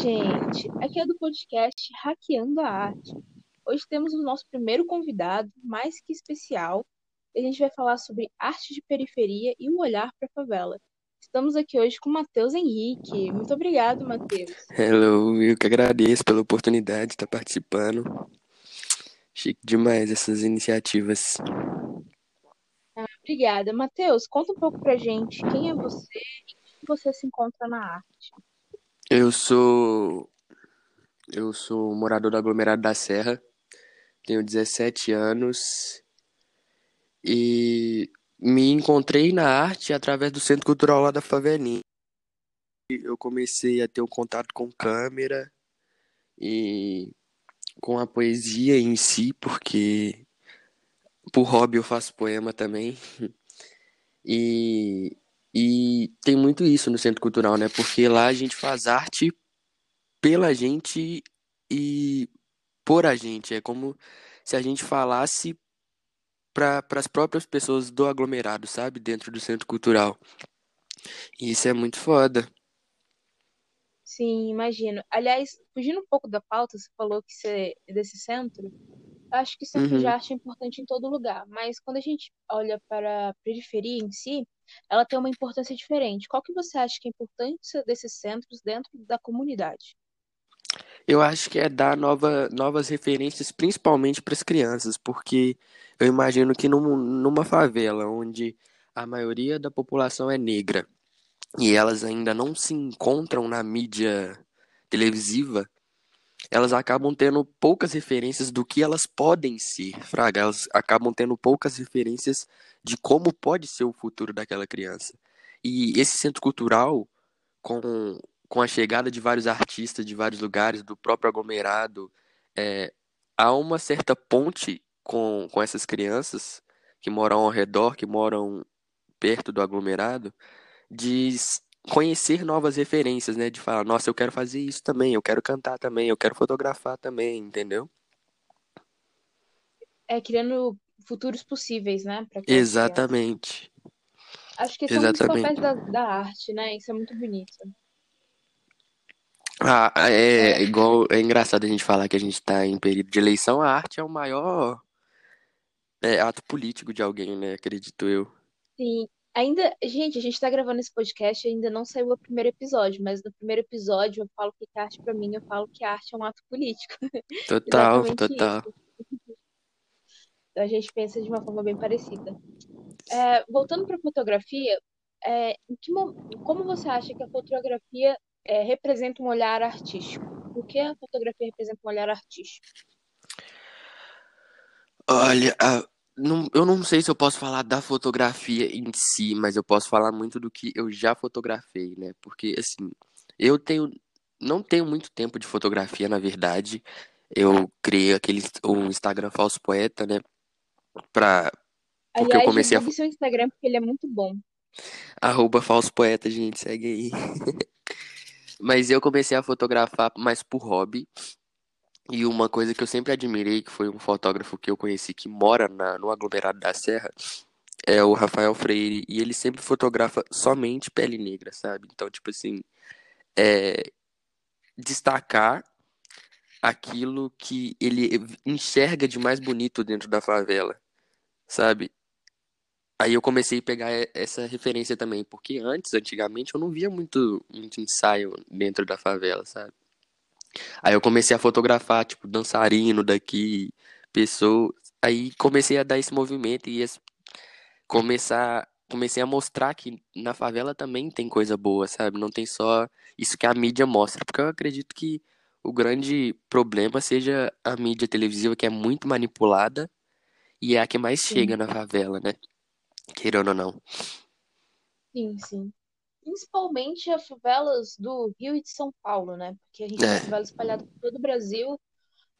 Gente, aqui é do podcast Hackeando a Arte. Hoje temos o nosso primeiro convidado, mais que especial. E a gente vai falar sobre arte de periferia e o olhar para a favela. Estamos aqui hoje com o Matheus Henrique. Muito obrigado, Matheus. Hello, eu que agradeço pela oportunidade de estar participando. Chique demais essas iniciativas. Obrigada. Matheus, conta um pouco pra gente quem é você e como você se encontra na arte. Eu sou eu sou morador do aglomerado da Serra, tenho 17 anos e me encontrei na arte através do Centro Cultural lá da Favelinha. Eu comecei a ter um contato com câmera e com a poesia em si, porque por hobby eu faço poema também. E, e tem muito isso no Centro Cultural, né? Porque lá a gente faz arte pela gente e por a gente. É como se a gente falasse para as próprias pessoas do aglomerado, sabe? Dentro do centro cultural. E isso é muito foda. Sim, imagino. Aliás, fugindo um pouco da pauta, você falou que você desse centro. Acho que centro Uhum. arte é importante em todo lugar, mas quando a gente olha para a periferia em si, ela tem uma importância diferente. Qual que você acha que é a importância desses centros dentro da comunidade? Eu acho que é dar nova, novas referências, principalmente para as crianças, porque eu imagino que num, numa favela onde a maioria da população é negra e elas ainda não se encontram na mídia televisiva, elas acabam tendo poucas referências do que elas podem ser, fraga. Elas acabam tendo poucas referências de como pode ser o futuro daquela criança. E esse centro cultural, com, com a chegada de vários artistas de vários lugares, do próprio aglomerado, é, há uma certa ponte com, com essas crianças que moram ao redor, que moram perto do aglomerado, de conhecer novas referências, né? De falar, nossa, eu quero fazer isso também, eu quero cantar também, eu quero fotografar também, entendeu? É criando futuros possíveis, né, crianças. Exatamente, Acho que esse é um dos papéis exatamente. da, da arte, né? Isso é muito bonito. Ah, é É, igual, é engraçado a gente falar que a gente tá em período de eleição, a arte é o maior é, ato político de alguém, né? Acredito eu. sim. Ainda, gente, a gente tá gravando esse podcast ainda não saiu o primeiro episódio, mas no primeiro episódio eu falo que a arte, pra mim, eu falo que a arte é um ato político. Total, total. isso. Então a gente pensa de uma forma bem parecida. É, voltando para fotografia, é, que mo- como você acha que a fotografia é, representa um olhar artístico? Por que a fotografia representa um olhar artístico? Olha, a- não- eu não sei se eu posso falar da fotografia em si, mas eu posso falar muito do que eu já fotografei, né? Porque, assim, eu tenho, não tenho muito tempo de fotografia, na verdade. Eu criei aquele, o Instagram Falso Poeta, né? Pra, porque eu Aliás, comecei a, seu Instagram porque ele é muito bom. arroba Falso Poeta, gente, segue aí. Mas eu comecei a fotografar mais por hobby. E uma coisa que eu sempre admirei, que foi um fotógrafo que eu conheci que mora na, no aglomerado da Serra, é o Rafael Freire. E ele sempre fotografa somente pele negra, sabe? Então, tipo assim, é destacar aquilo que ele enxerga de mais bonito dentro da favela, sabe? Aí eu comecei a pegar essa referência também, porque antes, antigamente, eu não via muito, muito ensaio dentro da favela, sabe? Aí eu comecei a fotografar, tipo, dançarino daqui, pessoas. Aí comecei a dar esse movimento e esse- começar, comecei a mostrar que na favela também tem coisa boa, sabe? Não tem só isso que a mídia mostra, porque eu acredito que o grande problema seja a mídia televisiva que é muito manipulada e é a que mais chega Sim, na favela, né? Querendo ou não. sim, sim. Principalmente as favelas do Rio e de São Paulo, né? Porque a gente tem É, favela espalhada por todo o Brasil,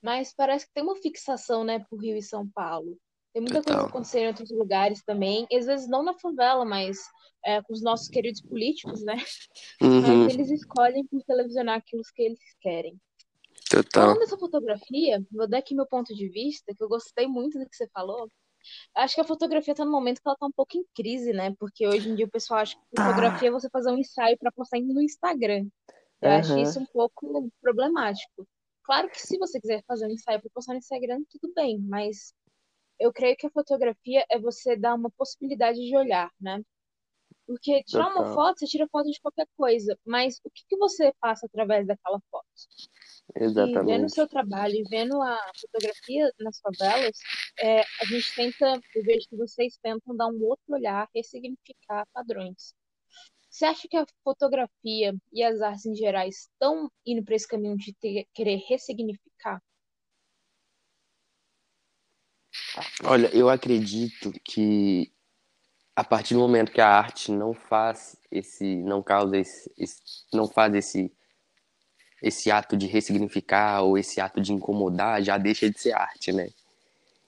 mas parece que tem uma fixação, né, por Rio e São Paulo. Tem muita coisa total. acontecendo em outros lugares também, às vezes não na favela, mas é, com os nossos queridos políticos, né? Mas Uhum, eles escolhem por televisionar aquilo que eles querem. total. Falando dessa fotografia, vou dar aqui meu ponto de vista, que eu gostei muito do que você falou. Acho que a fotografia tá no momento que ela tá um pouco em crise, né? Porque hoje em dia o pessoal acha que fotografia é você fazer um ensaio para postar no Instagram. Eu acho Aham, isso um pouco problemático. Claro que se você quiser fazer um ensaio para postar no Instagram, tudo bem, mas eu creio que a fotografia é você dar uma possibilidade de olhar, né? Porque tirar uma total. foto, você tira foto de qualquer coisa, mas o que que você passa através daquela foto? E vendo o Exatamente. seu trabalho e vendo a fotografia nas favelas, é, a gente tenta, eu vejo que vocês tentam dar um outro olhar, ressignificar padrões. Você acha que a fotografia e as artes em geral estão indo para esse caminho de ter- querer ressignificar? Olha, eu acredito que a partir do momento que a arte não faz esse, não causa esse, esse- não faz esse, esse ato de ressignificar ou esse ato de incomodar, já deixa de ser arte, né?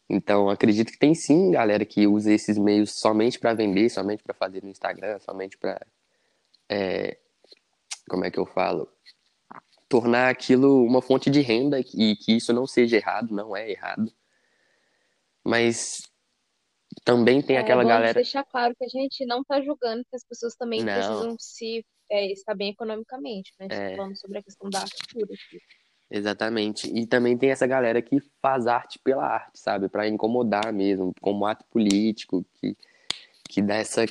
Então, acredito que tem sim galera que usa esses meios somente para vender, somente para fazer no Instagram, somente para, como é que eu falo, tornar aquilo uma fonte de renda e que isso não seja errado, não é errado. Mas também tem É aquela bom a gente galera, deixar claro que a gente não está julgando que as pessoas também não, precisam se é, estar bem economicamente, né? A gente está é, falando sobre a questão da arte pura aqui. exatamente. E também tem essa galera que faz arte pela arte, sabe? Para incomodar mesmo, como ato político, que, que dá essa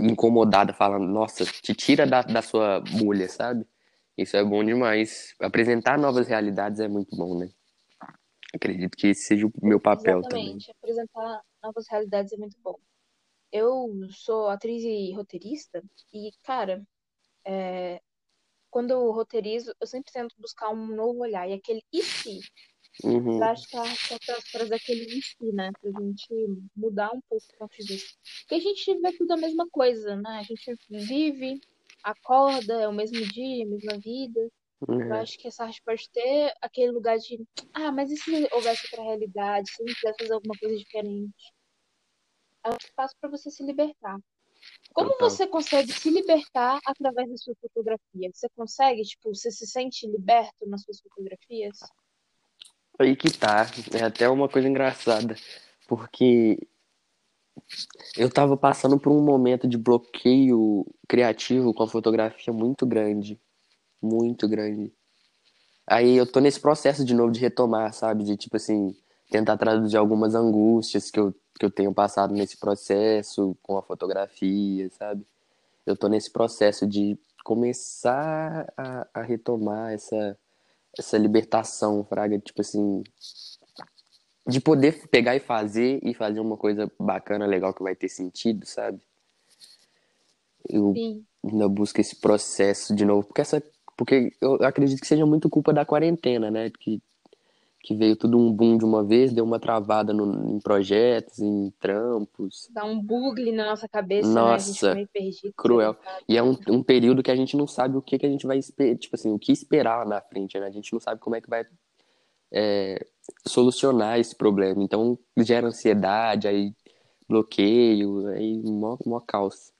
incomodada, falando, nossa, te tira da, da sua bolha, sabe? Isso é bom demais. Apresentar novas realidades é muito bom, né? Acredito que esse seja o meu papel também. Exatamente. Apresentar novas realidades é muito bom. Eu sou atriz e roteirista e, cara, quando eu roteirizo, eu sempre tento buscar um novo olhar. E aquele e se? Eu Uhum, acho que a arte é pra trazer aquele e se, né? Pra gente mudar um pouco o ponto de vista. Porque a gente vê tudo a mesma coisa, né? A gente vive, acorda, é o mesmo dia, a mesma vida. Eu uhum, acho que essa arte pode ter aquele lugar de, ah, mas e se houvesse outra realidade? Se a gente quisesse fazer alguma coisa diferente? É um espaço para você se libertar. Como você consegue se libertar através da sua fotografia? Você consegue, tipo, você se sente liberto nas suas fotografias? Aí que tá. É até uma coisa engraçada. Porque eu tava passando por um momento de bloqueio criativo com a fotografia muito grande. Muito grande. Aí eu tô nesse processo de novo de retomar, sabe? De tipo assim, tentar traduzir algumas angústias que eu, que eu tenho passado nesse processo com a fotografia, sabe? Eu tô nesse processo de começar a, a retomar essa, essa libertação, fraga, tipo assim, de poder pegar e fazer e fazer uma coisa bacana, legal que vai ter sentido, sabe? Eu Sim, ainda busco esse processo de novo, porque essa porque eu acredito que seja muito culpa da quarentena, né? Que que veio tudo um boom de uma vez, deu uma travada no, em projetos, em trampos. dá um bug na nossa cabeça, né? A gente fica Nossa, meio perdido, cruel. E é um, um período que a gente não sabe o que, que a gente vai esperar, tipo assim, o que esperar na frente, né? A gente não sabe como é que vai é, solucionar esse problema. Então gera ansiedade, aí bloqueio, aí mó, mó caos.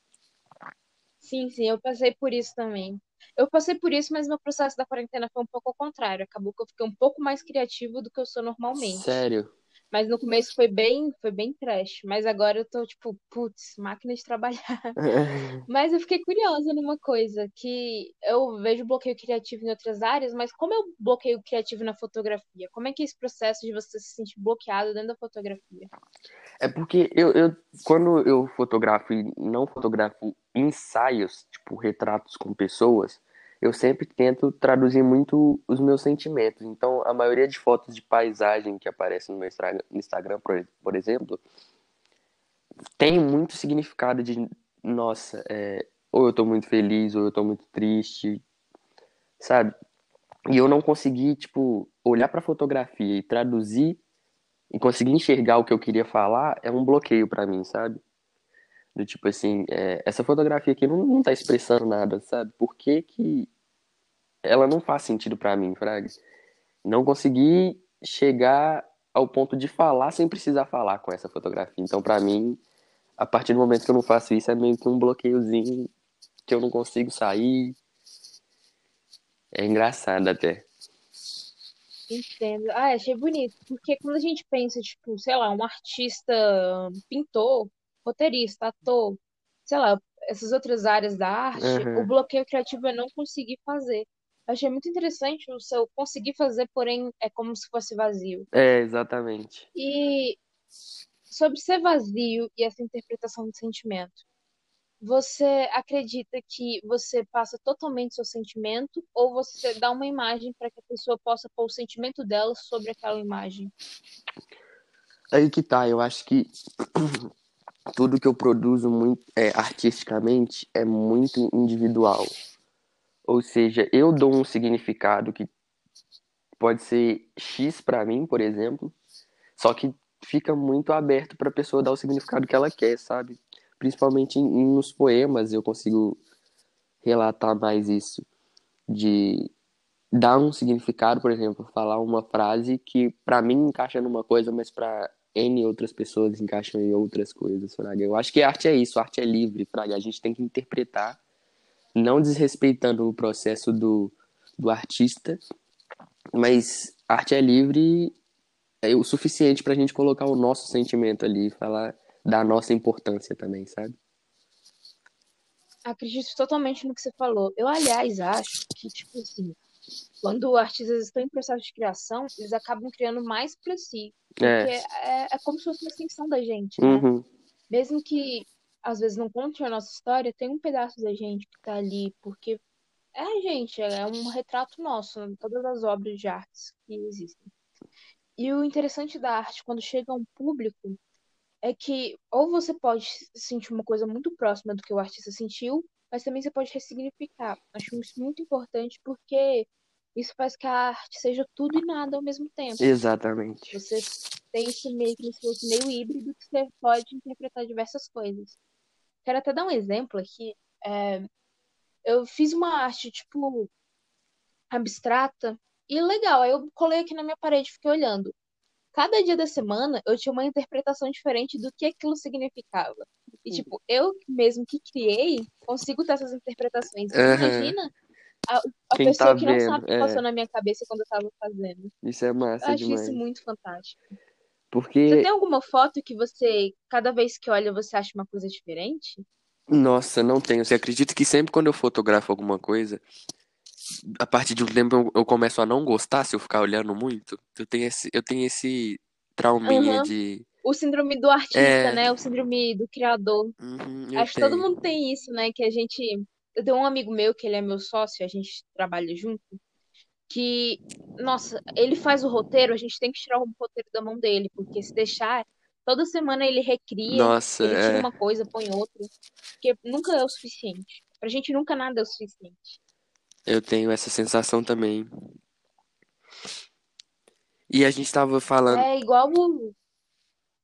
Sim, sim, eu passei por isso também. Eu passei por isso, mas meu processo da quarentena foi um pouco ao contrário. Acabou que eu fiquei um pouco mais criativo do que eu sou normalmente. Sério. Mas no começo foi bem, foi bem trash. Mas agora eu tô tipo, putz, máquina de trabalhar. Mas eu fiquei curiosa numa coisa, que eu vejo bloqueio criativo em outras áreas, mas como é o bloqueio criativo na fotografia? Como é que é esse processo de você se sentir bloqueado dentro da fotografia? É porque eu, eu, quando eu fotografo e não fotografo ensaios, tipo retratos com pessoas, eu sempre tento traduzir muito os meus sentimentos. Então, a maioria de fotos de paisagem que aparecem no meu Instagram, por, exemplo, tem muito significado de, nossa, é, ou eu tô muito feliz, ou eu tô muito triste, sabe? E eu não consegui, tipo, olhar pra fotografia e traduzir e conseguir enxergar o que eu queria falar é um bloqueio pra mim, sabe? Do tipo assim, é, essa fotografia aqui não, não tá expressando nada, sabe? Por que que ela não faz sentido pra mim, Fraga? Não consegui chegar ao ponto de falar sem precisar falar com essa fotografia. Então, pra mim, a partir do momento que eu não faço isso, é meio que um bloqueiozinho que eu não consigo sair. É engraçado até. Entendo. Ah, achei bonito. Porque quando a gente pensa, tipo, sei lá, um artista, pintor, roteirista, ator, sei lá, essas outras áreas da arte, o Aham. bloqueio criativo é não conseguir fazer. Achei muito interessante o seu conseguir fazer, porém é como se fosse vazio. É, exatamente. E sobre ser vazio e essa interpretação de sentimento, você acredita que você passa totalmente seu sentimento ou você dá uma imagem para que a pessoa possa pôr o sentimento dela sobre aquela imagem? Aí que tá, eu acho que tudo que eu produzo muito, é, artisticamente é muito individual. Ou seja, eu dou um significado que pode ser X pra mim, por exemplo, só que fica muito aberto pra pessoa dar o significado que ela quer, sabe? Principalmente nos poemas eu consigo relatar mais isso, de dar um significado, por exemplo, falar uma frase que pra mim encaixa numa coisa, mas pra N outras pessoas encaixam em outras coisas, Fraga. Eu acho que arte é isso, arte é livre, Fraga. A gente tem que interpretar, não desrespeitando o processo do, do artista, mas arte é livre é o suficiente pra gente colocar o nosso sentimento ali, falar da nossa importância também, sabe? Acredito totalmente no que você falou. Eu, aliás, acho que, tipo assim, quando artistas estão em processo de criação, eles acabam criando mais pra si, porque É. é, é como se fosse uma extensão da gente, né? Uhum. Mesmo que às vezes não conte a nossa história, tem um pedaço da gente que tá ali, porque é a gente, é um retrato nosso, em todas as obras de artes que existem. E o interessante da arte, quando chega a um público, é que ou você pode sentir uma coisa muito próxima do que o artista sentiu, mas também você pode ressignificar. Acho isso muito importante porque isso faz que a arte seja tudo e nada ao mesmo tempo. Exatamente. Você tem esse meio que se fosse meio híbrido que você pode interpretar diversas coisas. Quero até dar um exemplo aqui. É, eu fiz uma arte, tipo, abstrata e legal. Aí eu colei aqui na minha parede e fiquei olhando. Cada dia da semana eu tinha uma interpretação diferente do que aquilo significava. E, tipo, eu mesmo que criei, consigo ter essas interpretações. Aham. imagina a, a Quem pessoa tá que não vendo, sabe o que é. passou na minha cabeça quando eu tava fazendo. Isso é Eu massa acho isso demais. muito fantástico. Você Porque, tem alguma foto que você, cada vez que olha, você acha uma coisa diferente? nossa, não tenho. Você acredita que sempre quando eu fotografo alguma coisa, a partir de um tempo eu, eu começo a não gostar se eu ficar olhando muito? Eu tenho esse, eu tenho esse trauminha Aham. de. O síndrome do artista, É. né? O síndrome do criador. Uhum, Acho que todo mundo tem isso, né? Que a gente. Eu tenho um amigo meu que ele é meu sócio, a gente trabalha junto, que, nossa, ele faz o roteiro, a gente tem que tirar o roteiro da mão dele, porque se deixar, toda semana ele recria, Nossa, ele tira é. uma coisa, põe outra, porque nunca é o suficiente. Pra gente nunca nada é o suficiente. Eu tenho essa sensação também. E a gente tava falando. É igual o.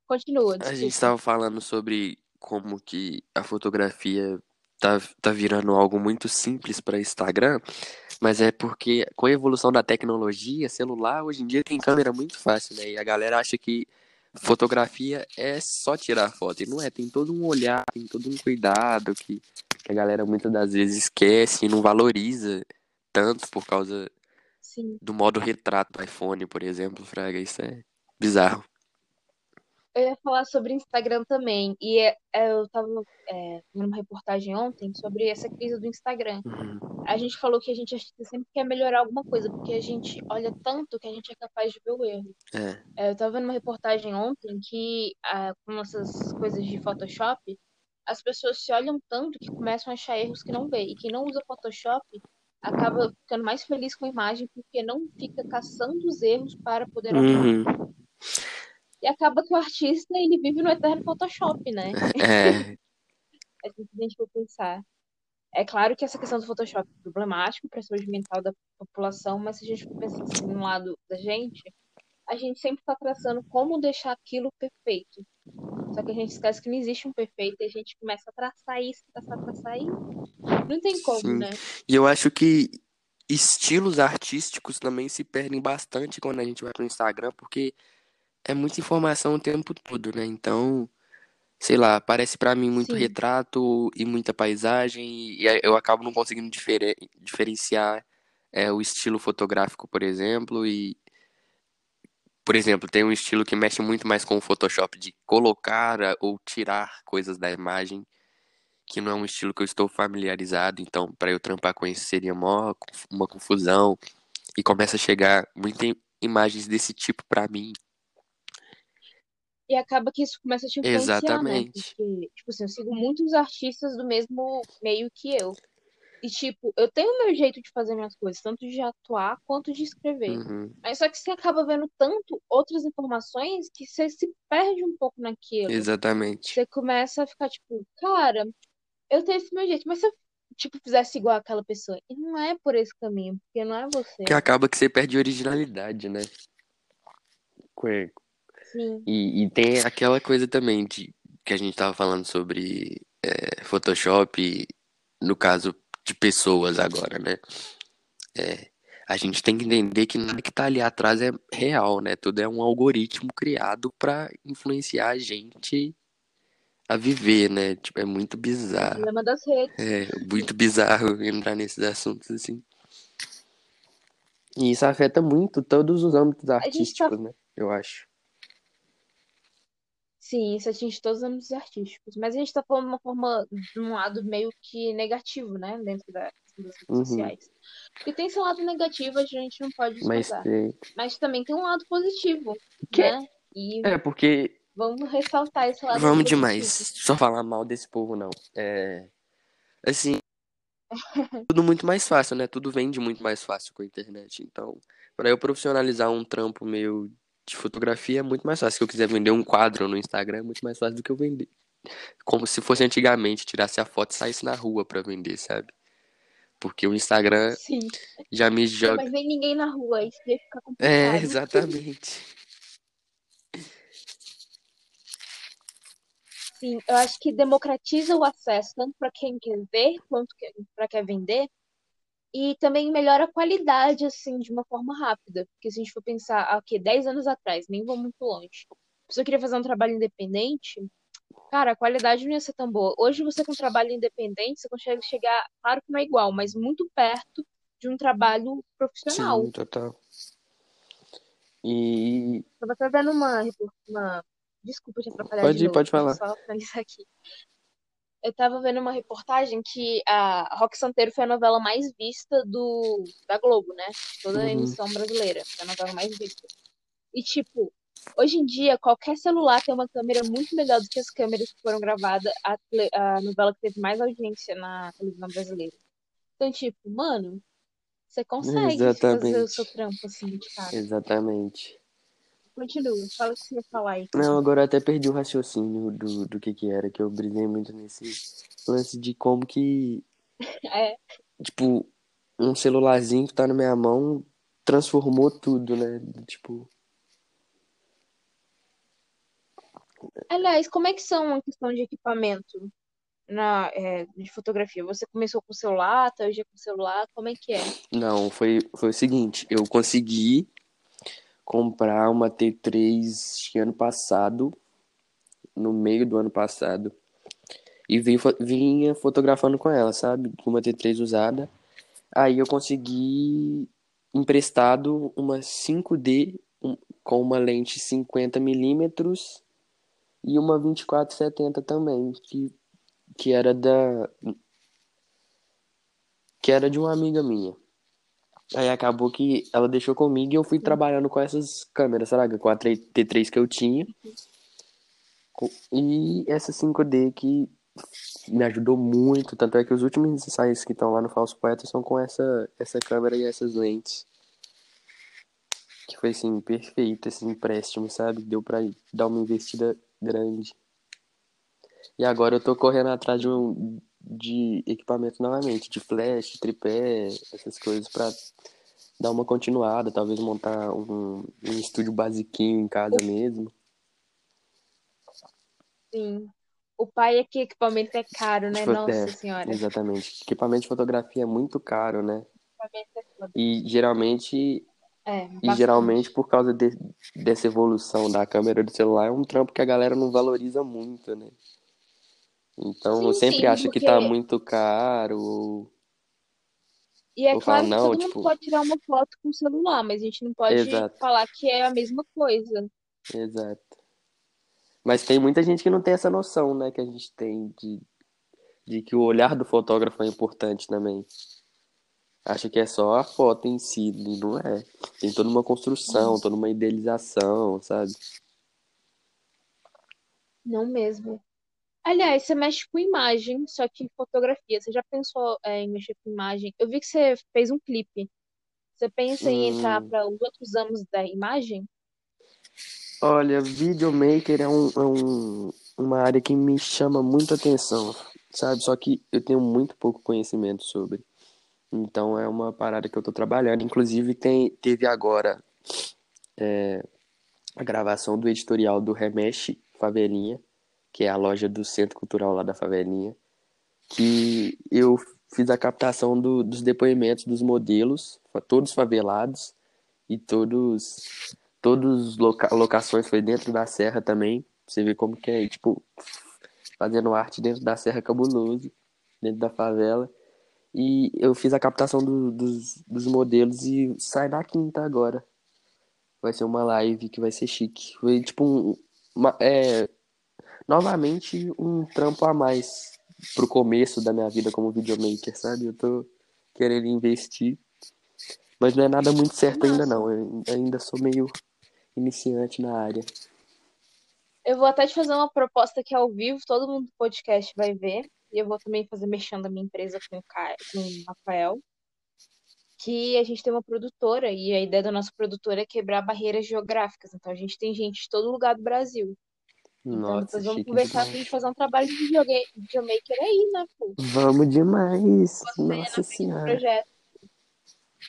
Continua, A gente desculpa. estava falando sobre como que a fotografia tá, tá virando algo muito simples para Instagram, mas é porque com a evolução da tecnologia, celular hoje em dia tem câmera muito fácil, né? E a galera acha que fotografia é só tirar foto, e não é, tem todo um olhar, tem todo um cuidado que, que a galera muitas das vezes esquece e não valoriza tanto por causa Sim. do modo retrato do iPhone, por exemplo, Fraga, isso é bizarro. Eu ia falar sobre Instagram também. E é- é, eu tava é, vendo uma reportagem ontem sobre essa crise do Instagram. Uhum. A gente falou que a gente sempre quer melhorar alguma coisa, porque a gente olha tanto que a gente é capaz de ver o erro. É. É, eu tava vendo uma reportagem ontem que, ah, com essas coisas de Photoshop, as pessoas se olham tanto que começam a achar erros que não vê. E quem não usa Photoshop acaba ficando mais feliz com a imagem porque não fica caçando os erros para poder. Uhum. E acaba que o artista, ele vive no eterno Photoshop, né? É. É assim que a gente for pensar. É claro que essa questão do Photoshop é problemático para a saúde mental da população, mas se a gente for pensar assim, no lado da gente, a gente sempre está traçando como deixar aquilo perfeito. Só que a gente esquece que não existe um perfeito e a gente começa a traçar isso, traçar, traçar e não tem como, Sim. né? E eu acho que estilos artísticos também se perdem bastante quando a gente vai pro Instagram, porque é muita informação o tempo todo, né? Então, sei lá, parece pra mim muito Sim. retrato e muita paisagem, e eu acabo não conseguindo difere- diferenciar é, o estilo fotográfico, por exemplo, e por exemplo, tem um estilo que mexe muito mais com o Photoshop de colocar ou tirar coisas da imagem, que não é um estilo que eu estou familiarizado, então para eu trampar com isso seria uma, uma confusão e começa a chegar muitas imagens desse tipo para mim. E acaba que isso começa a te influenciar, né? Exatamente. Porque, tipo assim, eu sigo muitos artistas do mesmo meio que eu. E, tipo, eu tenho o meu jeito de fazer minhas coisas, tanto de atuar quanto de escrever. Uhum. Mas só que você acaba vendo tanto outras informações que você se perde um pouco naquilo. Exatamente. Você começa a ficar, tipo, cara, eu tenho esse meu jeito, mas se eu, tipo, fizesse igual aquela pessoa, e não é por esse caminho, porque não é você. Que acaba que você perde originalidade, né? Com- Sim. E, e tem aquela coisa também de que a gente tava falando sobre é, Photoshop, no caso de pessoas agora, né? É, a gente tem que entender que nada que tá ali atrás é real, né? Tudo é um algoritmo criado para influenciar a gente a viver, né? Tipo, é muito O bizarro. problema das redes. É muito bizarro entrar nesses assuntos assim. E isso afeta muito todos os âmbitos tá. artísticos, né? Eu acho. Sim, isso atinge todos os âmbitos artísticos. Mas a gente tá falando de uma forma, de um lado meio que negativo, né? Dentro da, das redes Uhum. sociais. Porque tem seu lado negativo, a gente não pode Mas tem. Mas também tem um lado positivo, Que né? E é porque vamos ressaltar esse lado vamos positivo. demais. Só falar mal desse povo não. É assim, tudo muito mais fácil, né? Tudo vende muito mais fácil com a internet. Então, para eu profissionalizar um trampo meu de fotografia é muito mais fácil. Se eu quiser vender um quadro no Instagram, é muito mais fácil do que eu vender. Como se fosse antigamente, tirasse a foto e saísse na rua para vender, sabe? Porque o Instagram Sim. já me Não, joga. mas nem ninguém na rua, isso ia ficar É, complicado. exatamente. Sim, eu acho que democratiza o acesso tanto para quem quer ver quanto para quem quer vender. E também melhora a qualidade, assim, de uma forma rápida. Porque se a gente for pensar, o quê? 10 anos atrás, nem vou muito longe. A pessoa queria fazer um trabalho independente, cara, a qualidade não ia ser tão boa. Hoje você com um trabalho independente, você consegue chegar, claro que não é igual, mas muito perto de um trabalho profissional. Sim, total. E Tava até uma, uma... Desculpa te atrapalhar pode de ir, novo, pode falar. só finalizar aqui. Eu tava vendo uma reportagem que a Rock Santeiro foi a novela mais vista do da Globo, né? Toda a Uhum. emissão brasileira, foi a novela mais vista. E tipo, hoje em dia qualquer celular tem uma câmera muito melhor do que as câmeras que foram gravadas a, a novela que teve mais audiência na televisão brasileira. Então, tipo, mano, você consegue fazer o seu Exatamente. trampo assim de cara. Exatamente. Continua, fala o que você ia falar aí. Não, agora eu até perdi o raciocínio do, do que que era, que eu brisei muito nesse lance de como que, É, tipo, um celularzinho que tá na minha mão transformou tudo, né? Tipo, aliás, como é que são a questão de equipamento na, é, de fotografia? Você começou com o celular, tá hoje é com o celular, como é que é? não, foi, foi o seguinte, eu consegui comprar uma T3 acho que ano passado, no meio do ano passado, e fo- vinha fotografando com ela, sabe? Com uma T3 usada. Aí eu consegui emprestado uma 5D um- com uma lente 50mm e uma 2470 também, que, que era da que era de uma amiga minha. Aí acabou que ela deixou comigo e eu fui trabalhando com essas câmeras, sabe? Com a 3 T3 que eu tinha e essa 5D que me ajudou muito, tanto é que os últimos ensaios que estão lá no Falso Poeta são com essa essa câmera e essas lentes. Que foi assim, perfeito esse empréstimo, sabe? Deu pra dar uma investida grande. E agora eu tô correndo atrás de um de equipamento novamente, de flash, tripé, essas coisas pra dar uma continuada, talvez montar um, um estúdio basiquinho em casa mesmo. Sim. O pai é que equipamento é caro, né? Tipo, Nossa é, senhora. exatamente. Equipamento de fotografia é muito caro, né? É. E geralmente, É, e geralmente por causa de- dessa evolução da câmera do celular, é um trampo que a galera não valoriza muito, né? Então, Sim, sempre sim, acha que porque tá muito caro ou E é falo, claro que não, todo mundo tipo, pode tirar uma foto com o celular, mas a gente não pode exato, falar que é a mesma coisa. exato. Mas tem muita gente que não tem essa noção, né, que a gente tem de, de que o olhar do fotógrafo é importante também. Acha que é só a foto em si, e não é. Tem toda uma construção, toda uma idealização, sabe? Não mesmo. Aliás, você mexe com imagem, só que fotografia. Você já pensou, é, em mexer com imagem? Eu vi que você fez um clipe. Você pensa em entrar para os outros ramos da imagem? olha, videomaker é, um, é um, uma área que me chama muito atenção, sabe? Só que eu tenho muito pouco conhecimento sobre. Então é uma parada que eu tô trabalhando. Inclusive tem, teve agora a gravação do editorial do Remexe Favelinha, que é a loja do Centro Cultural lá da Favelinha, que eu fiz a captação do- dos depoimentos dos modelos, todos favelados e todos todos loca locações foi dentro da serra também. Você vê como que é, tipo, fazendo arte dentro da serra cabuloso, dentro da favela. E eu fiz a captação do- dos, dos modelos e sai na quinta agora. Vai ser uma live que vai ser chique. Foi tipo um, uma- é, novamente um trampo a mais pro começo da minha vida como videomaker, sabe? Eu tô querendo investir, mas não é nada muito certo ainda não. Eu ainda sou meio iniciante na área. Eu vou até te fazer uma proposta que ao vivo, todo mundo do podcast vai ver. E eu vou também fazer mexendo a minha empresa com o Caio, com o Rafael. Que a gente tem uma produtora e a ideia da nossa produtora é quebrar barreiras geográficas. Então a gente tem gente de todo lugar do Brasil. Então Nossa, depois vamos conversar pra gente fazer um trabalho de videomaker aí, né, pô? Vamos demais. Você Nossa senhora. projeto.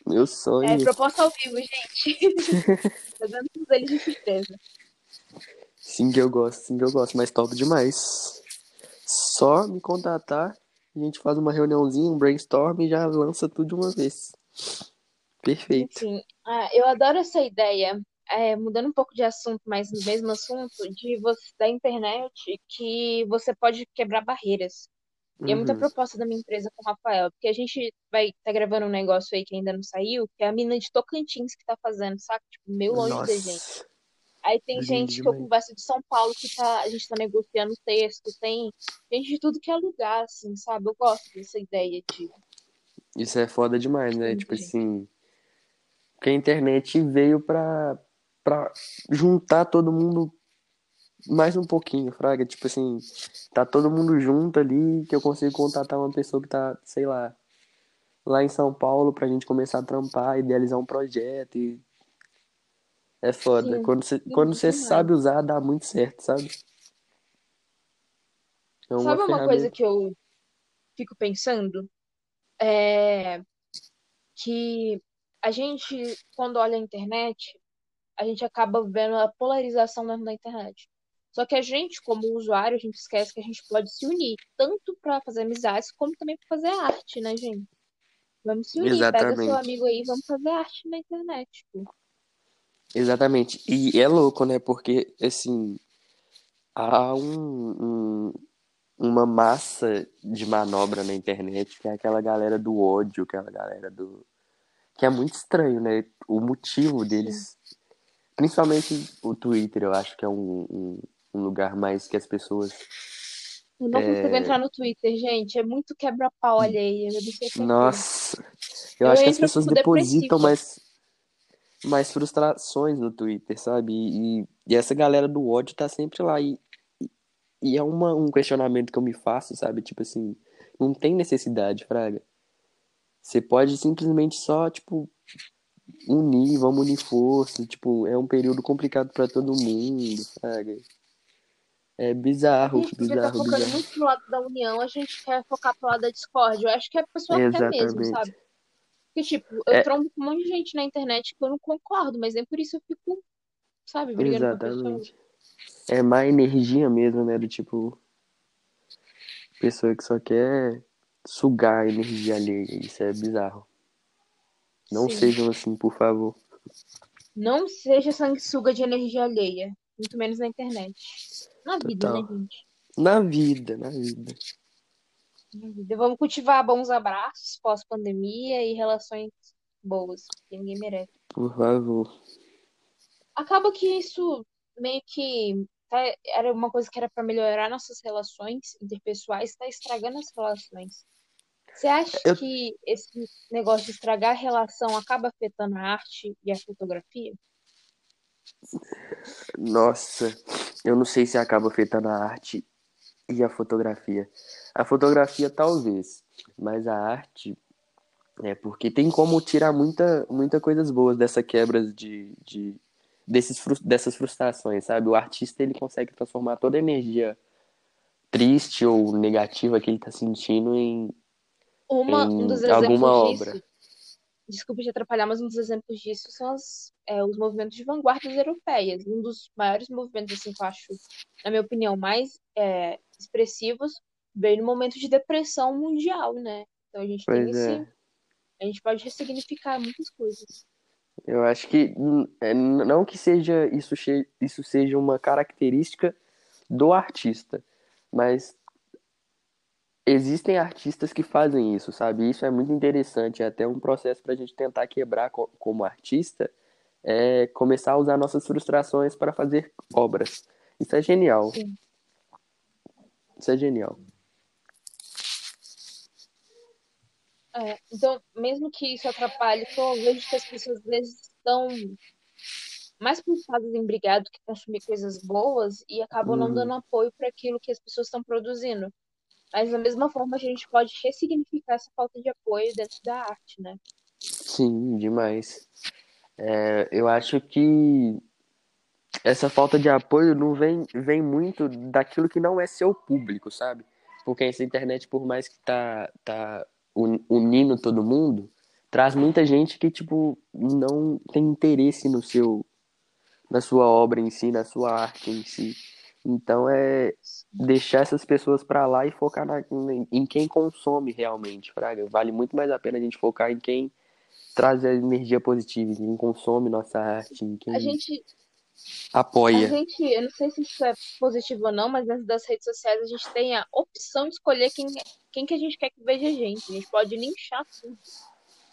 Meu É sonho. proposta ao vivo, gente. Tá dando tudo eles de surpresa. Sim que eu gosto, sim que eu gosto, mas top demais. Só me contatar, a gente faz uma reuniãozinha, um brainstorm e já lança tudo de uma vez. Perfeito. Enfim, ah, eu adoro essa ideia, é, mudando um pouco de assunto, mas no mesmo assunto, de você, da internet, que você pode quebrar barreiras. E é muita Uhum. proposta da minha empresa com o Rafael, porque a gente vai estar gravando um negócio aí que ainda não saiu, que é a mina de Tocantins que tá fazendo, saca? Tipo, meio longe da gente. Aí tem lindo gente que eu converso de São Paulo que tá, a gente tá negociando texto, tem gente de tudo que é lugar, assim, sabe? Eu gosto dessa ideia de, Isso é foda demais, de né? Tipo assim, porque a internet veio pra, pra juntar todo mundo mais um pouquinho, fraga. Tipo assim, tá todo mundo junto ali, que eu consigo contatar uma pessoa que tá, sei lá, lá em São Paulo pra gente começar a trampar, idealizar um projeto e é foda. Sim, Quando você, quando sabe usar, dá muito certo, sabe? É uma Sabe uma coisa ferramenta. que eu fico pensando? É que a gente, quando olha a internet, a gente acaba vendo a polarização dentro da internet. Só que a gente, como usuário, a gente esquece que a gente pode se unir, tanto para fazer amizades, como também para fazer arte, né, gente? Vamos se unir, pega seu Exatamente. amigo aí, vamos fazer arte na internet, tipo. Exatamente. E é louco, né? Porque, assim, há um, um- uma massa de manobra na internet, que é aquela galera do ódio, aquela galera do. Que é muito estranho, né? O motivo deles. Principalmente o Twitter, eu acho que é um, um, um lugar mais que as pessoas. Eu não consigo É... entrar no Twitter, gente. É muito quebra-pau alheio. Eu é. Nossa! Eu Eu acho que as pessoas fico depositam mais, mais frustrações no Twitter, sabe? E, e essa galera do ódio tá sempre lá. E, e é uma, um questionamento que eu me faço, sabe? Tipo assim, não tem necessidade, Fraga. Você pode simplesmente só, tipo, unir, vamos unir força. Tipo, é um período complicado pra todo mundo, Fraga. É bizarro, estar bizarro, focando bizarro. muito pro lado da união, a gente quer focar pro lado da discórdia. Eu acho que a pessoa quer mesmo, Exatamente. sabe? Porque, tipo, eu É, trombo com um monte de gente na internet que eu não concordo, mas nem por isso eu fico, sabe, brigando com a pessoa. exatamente. É má energia mesmo, né? Do tipo, pessoa que só quer sugar a energia alheia. Isso é bizarro. Não Sim. sejam assim, por favor. Não seja sanguessuga de energia alheia. Muito menos na internet. Na vida, né, Total. gente? Na vida, na vida. Vamos cultivar bons abraços pós-pandemia e relações boas, que ninguém merece. Por favor. Acaba que isso meio que tá, era uma coisa que era para melhorar nossas relações interpessoais, está estragando as relações. Você acha Eu- que esse negócio de estragar a relação acaba afetando a arte e a fotografia? Nossa, eu não sei se acaba afetando a arte e a fotografia. A fotografia talvez, mas a arte é porque tem como tirar muita, muita coisas boas dessa quebra de, de desses, dessas frustrações, sabe? O artista ele consegue transformar toda a energia triste ou negativa que ele tá sentindo em, Uma, um dos alguma exemplos obra. disso, desculpa te atrapalhar, mas um dos exemplos disso são as, é, os movimentos de vanguardas europeias. Um dos maiores movimentos, assim, que eu acho, na minha opinião, mais é, expressivos veio no momento de depressão mundial, né? Então a gente tem Pois esse, é. a gente pode ressignificar muitas coisas. Eu acho que hum, é, não que seja isso, isso seja uma característica do artista, mas existem artistas que fazem isso, sabe? Isso é muito interessante, é até um processo para a gente tentar quebrar co- como artista, é começar a usar nossas frustrações para fazer obras. Isso é genial, Sim. isso é genial. É, então, mesmo que isso atrapalhe, eu vejo que as pessoas às vezes estão mais preocupadas em brigar do que consumir coisas boas e acabam não dando apoio para aquilo que as pessoas estão produzindo. Mas da mesma forma a gente pode ressignificar essa falta de apoio dentro da arte, né? Sim, demais. É, eu acho que essa falta de apoio não vem, vem muito daquilo que não é seu público, sabe? Porque essa internet, por mais que tá, tá un- unindo todo mundo, traz muita gente que, tipo, não tem interesse no seu, na sua obra em si, na sua arte em si. Então é deixar essas pessoas pra lá e focar na, em quem consome realmente, fraga. Vale muito mais a pena a gente focar em quem traz a energia positiva, em quem consome nossa arte, em A quem gente, a apoia. gente, eu não sei se isso é positivo ou não, mas dentro das redes sociais a gente tem a opção de escolher quem, quem que a gente quer que veja a gente. A gente pode linchar tudo.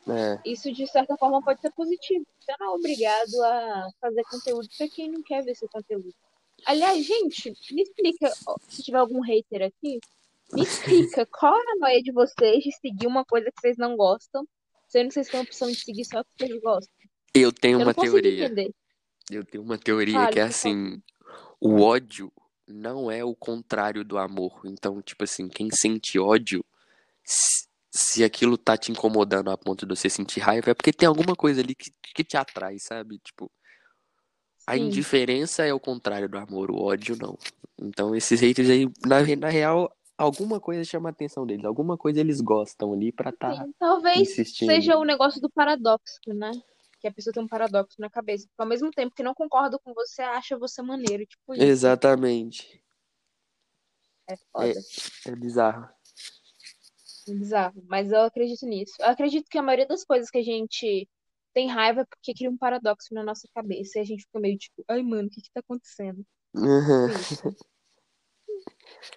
É, Isso, de certa forma, pode ser positivo. Você não é obrigado a fazer conteúdo para quem não quer ver seu conteúdo. Aliás, gente, me explica, se tiver algum hater aqui, me explica qual é a noia de vocês de seguir uma coisa que vocês não gostam, sendo que vocês têm a opção de seguir só o que vocês gostam. eu tenho Eu uma teoria. entender. Eu tenho uma teoria Fale, que é assim, o ódio não é o contrário do amor. Então, tipo assim, quem sente ódio, se, se aquilo tá te incomodando a ponto de você sentir raiva, é porque tem alguma coisa ali que, que te atrai, sabe? Tipo, a Sim, indiferença é o contrário do amor, o ódio não. Então, esses haters aí, na, na real, alguma coisa chama a atenção deles, alguma coisa eles gostam ali pra tá sim. Talvez insistindo. seja o negócio do paradoxo, né? Que a pessoa tem um paradoxo na cabeça. Porque ao mesmo tempo que não concorda com você, acha você maneiro. Tipo isso. Exatamente. É É, foda. é bizarro. É bizarro. Mas eu acredito nisso. Eu acredito que a maioria das coisas que a gente tem raiva porque cria um paradoxo na nossa cabeça. E a gente fica meio tipo, ai, mano, o que que tá acontecendo? Uhum.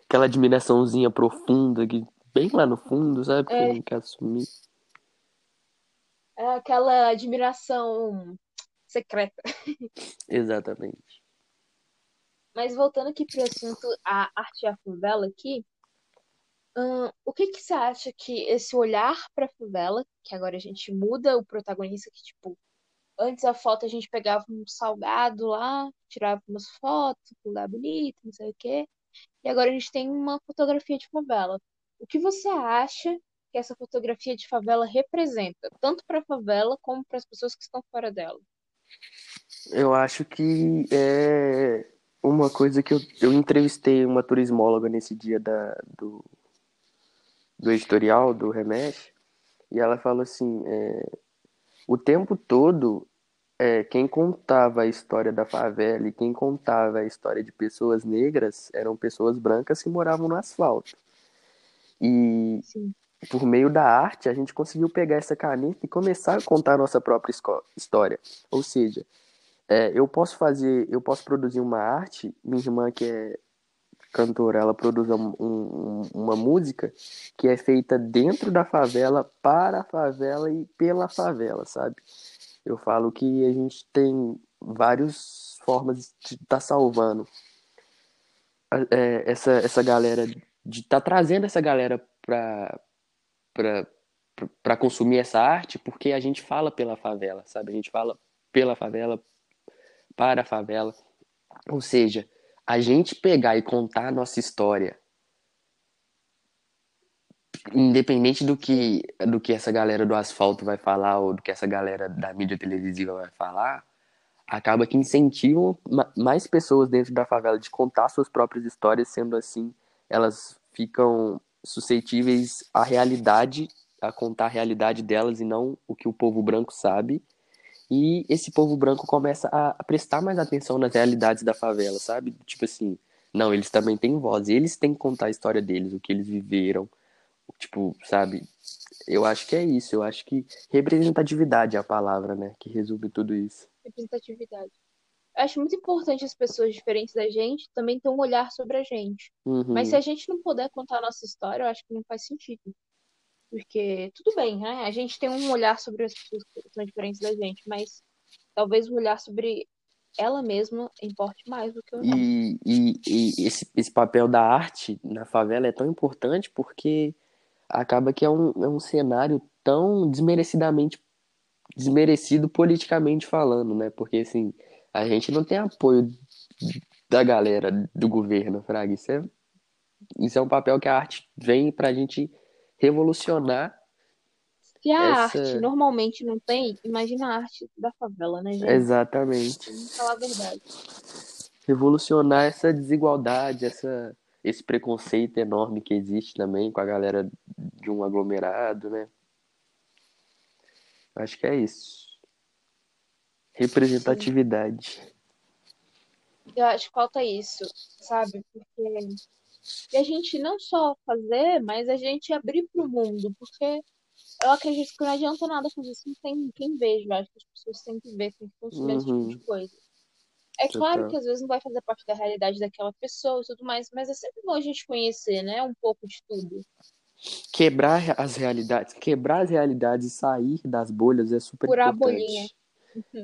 Aquela admiraçãozinha profunda, que bem lá no fundo, sabe? Que É, não quer assumir. é aquela admiração secreta. Exatamente. Mas voltando aqui pro assunto, a arte e a favela aqui, o que que você acha que esse olhar pra favela, que agora a gente muda o protagonista, que tipo, antes a foto a gente pegava um salgado lá, tirava umas fotos, lugar bonito, não sei o quê, e agora a gente tem uma fotografia de favela. O que você acha que essa fotografia de favela representa, tanto para a favela como para as pessoas que estão fora dela? Eu acho que é uma coisa que eu, eu entrevistei uma turismóloga nesse dia da, do, do editorial, do Remesh, e ela falou assim, é, o tempo todo, é, quem contava a história da favela e quem contava a história de pessoas negras eram pessoas brancas que moravam no asfalto. E Sim, por meio da arte, a gente conseguiu pegar essa caneta e começar a contar a nossa própria história. Ou seja, é, eu posso fazer, eu posso produzir uma arte, minha irmã que é cantora ela produz um, um, uma música que é feita dentro da favela, para a favela e pela favela, sabe? Eu falo que a gente tem várias formas de estar tá salvando é, essa, essa galera, de estar tá trazendo essa galera para para consumir essa arte, porque a gente fala pela favela, sabe? A gente fala pela favela, para a favela. Ou seja, a gente pegar e contar a nossa história, independente do que, do que essa galera do asfalto vai falar ou do que essa galera da mídia televisiva vai falar, acaba que incentivam mais pessoas dentro da favela de contar suas próprias histórias, sendo assim, elas ficam suscetíveis à realidade, a contar a realidade delas e não o que o povo branco sabe. E esse povo branco começa a prestar mais atenção nas realidades da favela, sabe? Tipo assim, não, eles também têm voz, eles têm que contar a história deles, o que eles viveram. Tipo, sabe? Eu acho que é isso, eu acho que representatividade é a palavra, né, que resume tudo isso. Representatividade. Eu acho muito importante as pessoas diferentes da gente também ter um olhar sobre a gente. Uhum. Mas se a gente não puder contar a nossa história, eu acho que não faz sentido. Porque, tudo bem, né? A gente tem um olhar sobre as pessoas que são diferentes da gente, mas talvez o olhar sobre ela mesma importe mais do que o nosso. E, e, e esse, esse papel da arte na favela é tão importante porque acaba que é um, é um cenário tão desmerecidamente desmerecido politicamente falando, né? Porque assim, a gente não tem apoio da galera do governo, Fraga. Isso é, isso é um papel que a arte vem pra gente revolucionar. Se a essa... arte normalmente não tem, imagina a arte da favela, né, gente? Exatamente. Vamos falar a verdade. Revolucionar essa desigualdade, essa, esse preconceito enorme que existe também com a galera de um aglomerado, né? Acho que é isso. Representatividade. Sim. Eu acho que falta isso, sabe? Porque e a gente não só fazer, mas a gente abrir para o mundo, porque eu acredito que não adianta nada fazer isso não tem quem veja. Eu acho que as pessoas têm que ver, têm que consumir uhum. esse tipo de uhum. coisa. É claro que às vezes não vai fazer parte da realidade daquela pessoa e tudo mais, mas é sempre bom a gente conhecer, né? Um pouco de tudo. Quebrar as realidades, quebrar as realidades e sair das bolhas é super Furar importante. A bolinha.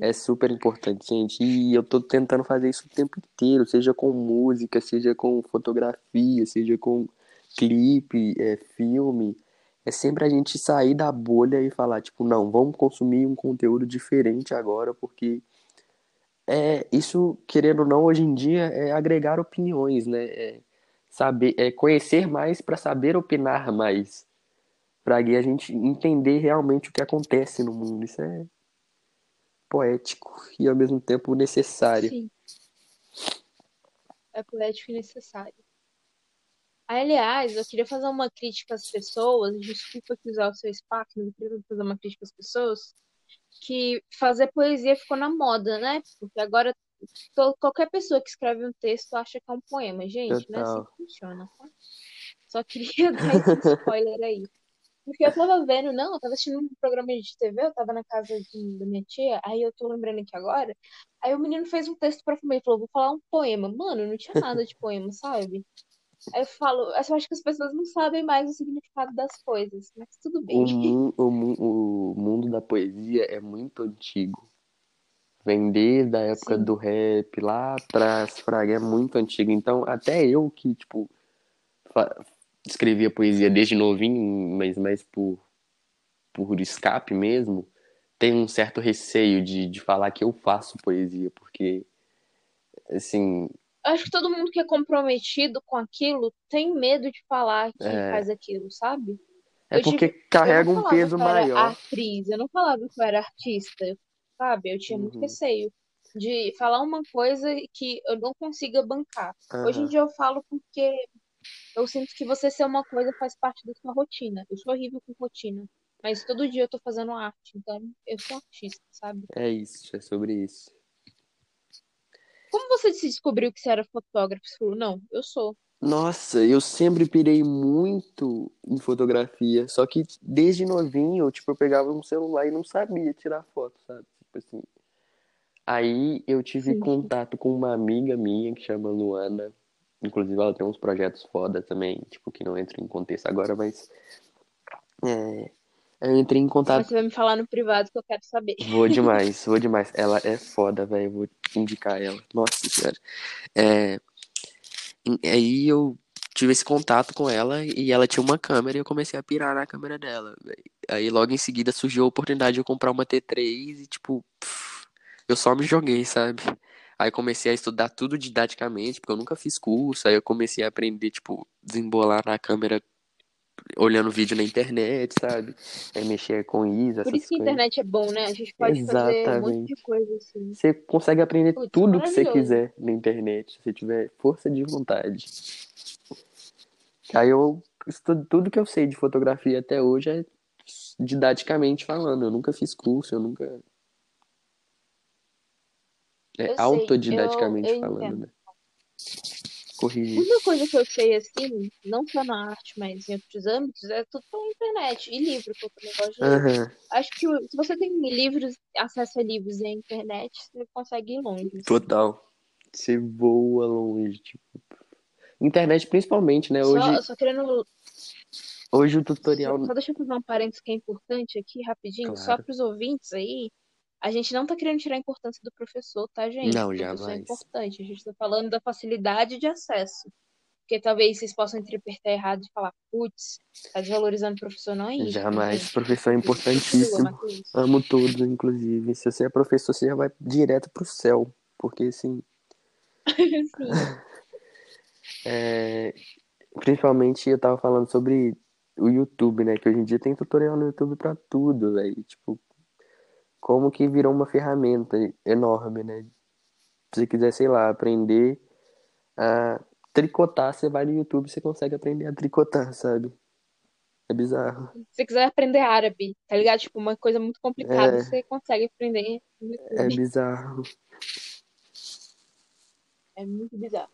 É super importante, gente. E eu tô tentando fazer isso o tempo inteiro, seja com música, seja com fotografia, seja com clipe, é, filme. É sempre a gente sair da bolha e falar, tipo, não, vamos consumir um conteúdo diferente agora, porque é isso, querendo ou não, hoje em dia é agregar opiniões, né? É saber, é conhecer mais para saber opinar mais. Para a gente entender realmente o que acontece no mundo. Isso é poético e ao mesmo tempo necessário. Sim. É poético e necessário. Aliás, eu queria fazer uma crítica às pessoas, desculpa que usar o seu espaço, mas eu queria fazer uma crítica às pessoas, que fazer poesia ficou na moda, né? Porque agora qualquer pessoa que escreve um texto acha que é um poema. Gente, Total. não é assim que funciona, tá? Só queria dar esse spoiler aí. Porque eu tava vendo, não, eu tava assistindo um programa de TV, eu tava na casa de, da minha tia, aí eu tô lembrando aqui agora. Aí o menino fez um texto pra família, falou, vou falar um poema. Mano, não tinha nada de poema, sabe? Aí eu falo, eu acho que as pessoas não sabem mais o significado das coisas, mas tudo bem. O, o, o mundo da poesia é muito antigo. Vem desde a época Sim. do rap, lá atrás, Fraga, é muito antigo. Então, até eu que, tipo, escrevia poesia desde novinho, mas mais por, por escape mesmo, tenho um certo receio de, de falar que eu faço poesia, porque, assim... Acho que todo mundo que é comprometido com aquilo tem medo de falar que é... faz aquilo, sabe? É eu porque tive... carrega um peso maior. atriz, eu não falava que eu era artista, sabe? Eu tinha uhum. muito receio de falar uma coisa que eu não consiga bancar. Uhum. Hoje em dia eu falo porque eu sinto que você ser uma coisa faz parte da sua rotina. Eu sou horrível com rotina. Mas todo dia eu tô fazendo arte, então eu sou artista, sabe? É isso, é sobre isso. Como você se descobriu que você era fotógrafo? Você falou, não, eu sou. Nossa, eu sempre pirei muito em fotografia, só que desde novinho, eu, tipo, eu pegava um celular e não sabia tirar foto, sabe? Tipo assim. Aí eu tive Sim. contato com uma amiga minha que chama Luana, Inclusive, ela tem uns projetos foda também, tipo, que não entram em contexto agora, mas. É, eu entrei em contato. Você vai me falar no privado que eu quero saber. Vou demais, vou demais. Ela é foda, velho. Vou indicar ela. Nossa senhora. É, aí eu tive esse contato com ela e ela tinha uma câmera e eu comecei a pirar na câmera dela. Aí logo em seguida surgiu a oportunidade de eu comprar uma T3 e, tipo, pff, eu só me joguei, sabe? Aí comecei a estudar tudo didaticamente, porque eu nunca fiz curso. Aí eu comecei a aprender, tipo, desembolar na câmera olhando vídeo na internet, sabe? Aí mexer com ISO, Por isso que a internet é bom, né? A gente pode fazer um monte Exatamente. de coisa assim. Você consegue aprender Putz, tudo que você quiser na internet, se você tiver força de vontade. Aí eu estudo tudo que eu sei de fotografia até hoje é didaticamente falando. Eu nunca fiz curso, eu nunca. É Eu autodidaticamente eu- eu falando, né? Corrigir. Uma coisa que eu sei, assim, não só na arte, mas em outros âmbitos, é tudo pela internet. E livro, que eu também gosto de ler. Aham, Acho que se você tem livros, acesso a livros e a internet, você consegue ir longe. assim. total. Você voa longe, tipo. Internet principalmente, né? Hoje, Só, só querendo. hoje o tutorial. Só, só deixa eu fazer um parênteses que é importante aqui, rapidinho, só Claro. para os ouvintes aí. A gente não tá querendo tirar a importância do professor, tá, gente? Não, é jamais. importante. A gente tá falando da facilidade de acesso. Porque talvez vocês possam interpretar errado e falar, putz, tá desvalorizando o professor. Não é isso, Jamais. gente. Professor é importantíssimo. Amo todos, inclusive. Se você é professor, você já vai direto pro céu. Porque, assim, Sim. é... principalmente eu tava falando sobre o YouTube, né? Que hoje em dia tem tutorial no YouTube pra tudo, velho. Tipo, como que virou uma ferramenta enorme, né? Se você quiser, sei lá, aprender a tricotar, você vai no YouTube e você consegue aprender a tricotar, sabe? É bizarro. Se você quiser aprender árabe, tá ligado? Tipo, uma coisa muito complicada, É. você consegue aprender no É bizarro. É muito bizarro.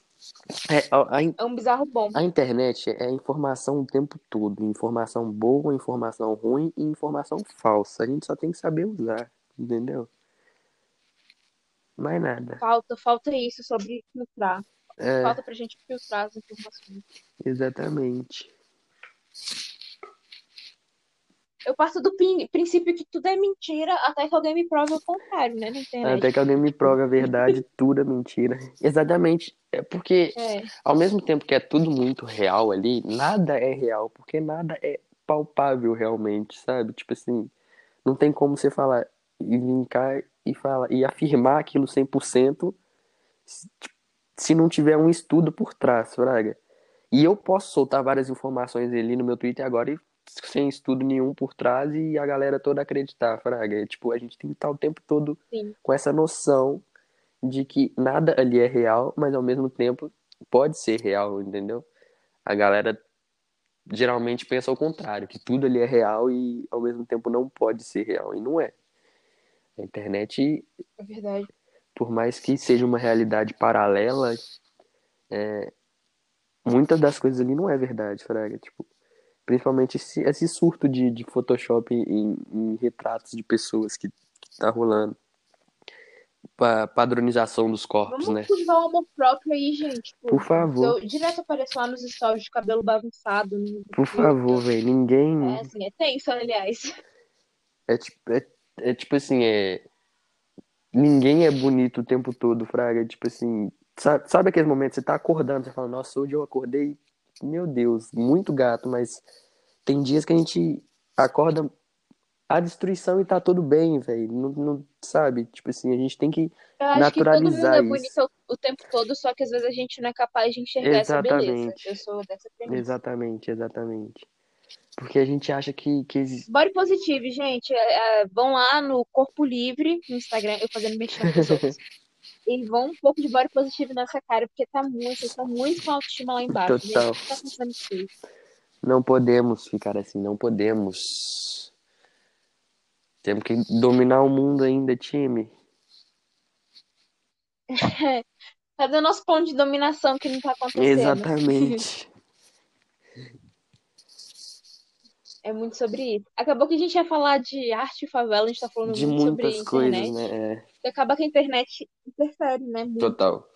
É, a, a, É um bizarro bom. A internet é informação o tempo todo. Informação boa, informação ruim e informação falsa. A gente só tem que saber usar, entendeu? Mais nada. Falta, falta isso sobre filtrar. É, Falta pra gente filtrar as informações. exatamente. Eu parto do prin- princípio que tudo é mentira até que alguém me prove o contrário, né? Na internet. Até que alguém me prove a verdade, tudo é mentira. Exatamente. É porque, É, ao mesmo tempo que é tudo muito real ali, nada é real, porque nada é palpável realmente, sabe? Tipo assim, não tem como você falar e linkar e falar e afirmar aquilo 100% se se não tiver um estudo por trás, fraga. E eu posso soltar várias informações ali no meu Twitter agora e sem estudo nenhum por trás e a galera toda acreditar, fraga. Tipo, a gente tem que estar o tempo todo sim. com essa noção de que nada ali é real, mas ao mesmo tempo pode ser real, entendeu? A galera geralmente pensa ao contrário, que tudo ali é real e ao mesmo tempo não pode ser real, e não é. A internet, É verdade. por mais que seja uma realidade paralela, é, muitas das coisas ali não é verdade, fraga. Tipo, principalmente esse, esse surto de, de Photoshop em, em retratos de pessoas que, que tá rolando. Pa- padronização dos corpos, Vamos né? cultivar o amor próprio aí, gente. Tipo, Por favor. Eu direto apareço lá nos stories de cabelo bagunçado. No... Por favor, velho. Ninguém. É, assim, é tenso, aliás. É tipo, é, é tipo assim, é. Ninguém é bonito o tempo todo, Fraga. Tipo assim. Sabe, sabe aquele momento que você tá acordando, você fala, nossa, hoje eu acordei, meu Deus, muito gato, mas tem dias que a gente acorda a destruição e tá tudo bem, velho. Não, não, sabe? Tipo assim, a gente tem que. Eu acho que todo mundo Naturalizar é isso. bonito o, tempo todo, só que às vezes a gente não é capaz de enxergar essa beleza. Exatamente. Eu sou dessa premissa. Exatamente, exatamente. Porque a gente acha que, que existe. Body positive, gente. É, é, vão lá no Corpo Livre, no Instagram, eu fazendo mexendo com os outros. E vão um pouco de body positive nessa cara, porque tá muito, vocês estão muito com autoestima lá embaixo. Total. tá? Não podemos ficar assim, não podemos. Temos que dominar o mundo ainda, time. Cadê o nosso ponto de dominação que não tá acontecendo? Exatamente. É muito sobre isso. Acabou que a gente ia falar de arte e favela, a gente tá falando De muito sobre muitas coisas, internet. né? É, acaba que a internet interfere, né? Muito. total.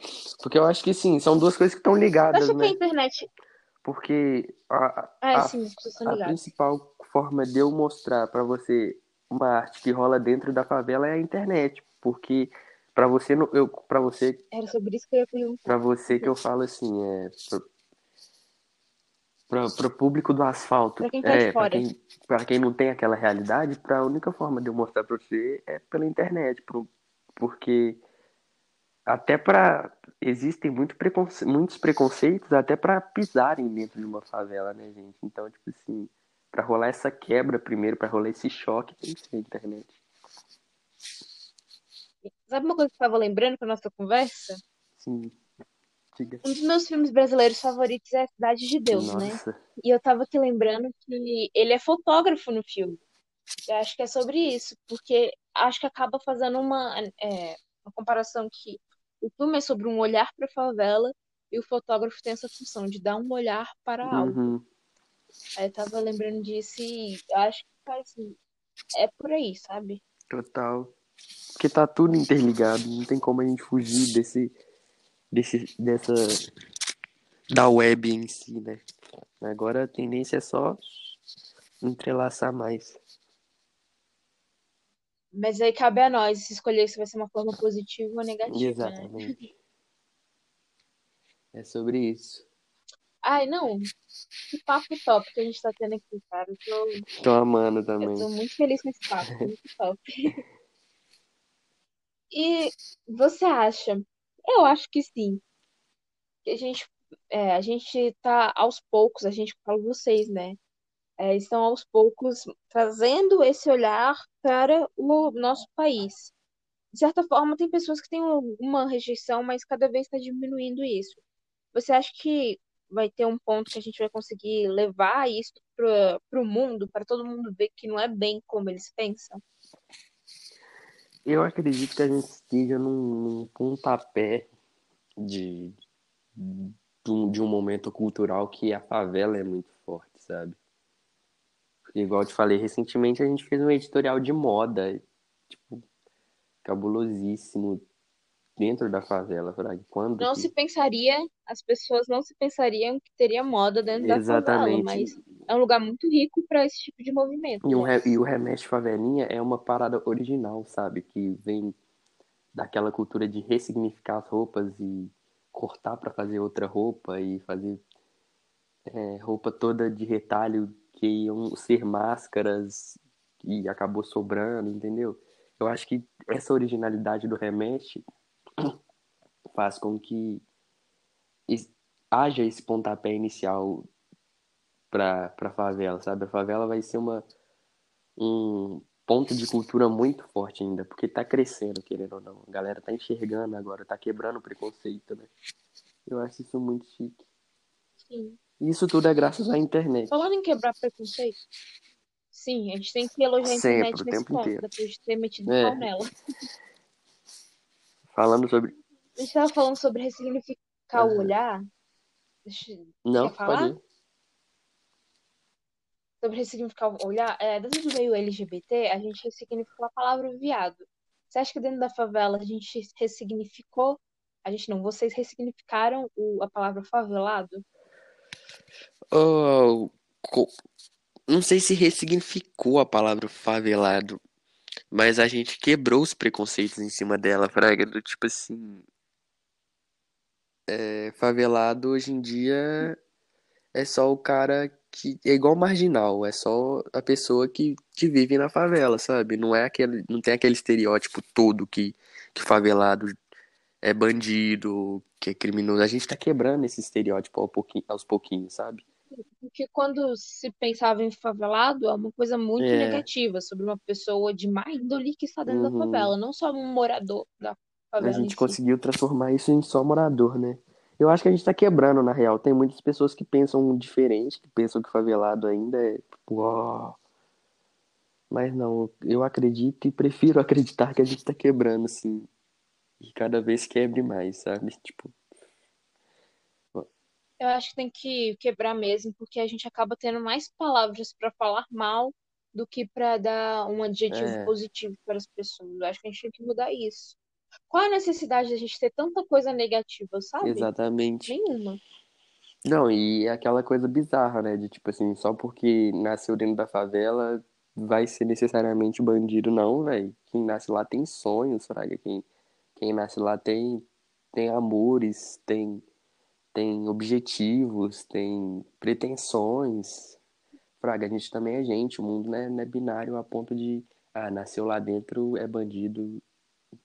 Porque eu acho que sim, são duas coisas que estão ligadas, acha que a né? internet. Porque a, Ah, a, sim, pessoas estão a principal forma de eu mostrar pra você uma arte que rola dentro da favela é a internet. Porque pra você, não- eu, pra você Era sobre isso que eu ia perguntar. Pra você que eu falo assim, é para o público do asfalto, Pra quem tá é, para quem, quem não tem aquela realidade, pra a única forma de eu mostrar pra você é pela internet, pro- porque até pra existem muito preconce- muitos preconceitos até pra pisarem dentro de uma favela, né, gente? Então, tipo assim, pra rolar essa quebra primeiro, pra rolar esse choque, tem que ser a internet. Sabe uma coisa que eu tava lembrando com a nossa conversa? Sim, diga. Um dos meus filmes brasileiros favoritos é A Cidade de Deus, né? Nossa, E eu tava aqui lembrando que ele é fotógrafo no filme. Eu acho que é sobre isso, porque acho que acaba fazendo uma, é, uma comparação que o filme é sobre um olhar para a favela e o fotógrafo tem essa função de dar um olhar para algo. uhum, Aí eu tava lembrando disso e eu acho que faz assim, é por aí, sabe? total. Porque tá tudo interligado, não tem como a gente fugir desse, desse, dessa, da web em si, né? Agora a tendência é só entrelaçar mais. Mas aí cabe a nós escolher se vai ser uma forma positiva ou negativa, né? Exatamente. É sobre isso. Ai, não. Que papo top que a gente tá tendo aqui, cara. Eu tô, Tô amando eu também. tô muito feliz com esse papo, muito top. E você acha? Eu acho que sim. A gente, é, a gente tá aos poucos, a gente fala vocês, né? É, estão aos poucos trazendo esse olhar para o nosso país. De certa forma, tem pessoas que têm uma rejeição, mas cada vez está diminuindo isso. Você acha que vai ter um ponto que a gente vai conseguir levar isso para o mundo, para todo mundo ver que não é bem como eles pensam? Eu acredito que a gente esteja num, num pontapé de, de, um, de um momento cultural que a favela é muito forte, sabe? Igual eu te falei, recentemente a gente fez um editorial de moda, tipo, cabulosíssimo, dentro da favela, Fraga. Quando Não que... se pensaria, as pessoas não se pensariam que teria moda dentro da favela, Exatamente. mas é um lugar muito rico para esse tipo de movimento. E, né? re- e o Remete Favelinha é uma parada original, sabe? Que vem daquela cultura de ressignificar as roupas e cortar para fazer outra roupa e fazer é, roupa toda de retalho que iam ser máscaras e acabou sobrando, entendeu? Eu acho que essa originalidade do Remete faz com que haja esse pontapé inicial para para favela, sabe? A favela vai ser uma um ponto de cultura muito forte ainda, porque tá crescendo, querendo ou não. A galera tá enxergando agora, tá quebrando o preconceito, né? Eu acho isso muito chique. Sim. Isso tudo é graças à internet. Falando em quebrar preconceito, sim, a gente tem que elogiar a Sempre, internet o nesse tempo ponto, inteiro. depois de ter metido É. pau nela. Falando sobre. A gente estava falando sobre ressignificar o Aham. olhar. Deixa- Não, Quer falar? pode ir. Sobre ressignificar o olhar, é, dentro do meio LGBT, a gente ressignificou a palavra viado. Você acha que dentro da favela a gente ressignificou? A gente não, vocês ressignificaram o, a palavra favelado? Oh, não sei se ressignificou a palavra favelado, mas a gente quebrou os preconceitos em cima dela, Fraga, do tipo assim. é, favelado hoje em dia é só o cara que é igual marginal, é só a pessoa que, que vive na favela, sabe? Não é aquele, não tem aquele estereótipo todo que, que favelado é bandido, que é criminoso. A gente tá quebrando esse estereótipo ao pouquinho, aos pouquinhos, sabe? Porque quando se pensava em favelado, é uma coisa muito É. negativa sobre uma pessoa de má índole que está dentro da Uhum. favela, não só um morador da A favela em gente si. conseguiu transformar isso em só morador, né? Eu acho que a gente tá quebrando, na real. Tem muitas pessoas que pensam diferente, que pensam que favelado ainda é tipo, ó. Mas não, eu acredito e prefiro acreditar que a gente tá quebrando, assim. E cada vez quebre mais, sabe? Tipo, Eu acho que tem que quebrar mesmo, porque a gente acaba tendo mais palavras para falar mal do que para dar um adjetivo É, positivo para as pessoas. Eu acho que a gente tem que mudar isso. Qual a necessidade de a gente ter tanta coisa negativa, sabe? exatamente. Nenhuma. Não, e é aquela coisa bizarra, né? De tipo assim, só porque nasceu dentro da favela vai ser necessariamente bandido, não, velho. Quem nasce lá tem sonhos, fraga. Quem, quem nasce lá tem, tem amores, tem, tem objetivos, tem pretensões. Fraga, a gente também é gente, o mundo não é, não é binário a ponto de, ah, nasceu lá dentro, é bandido,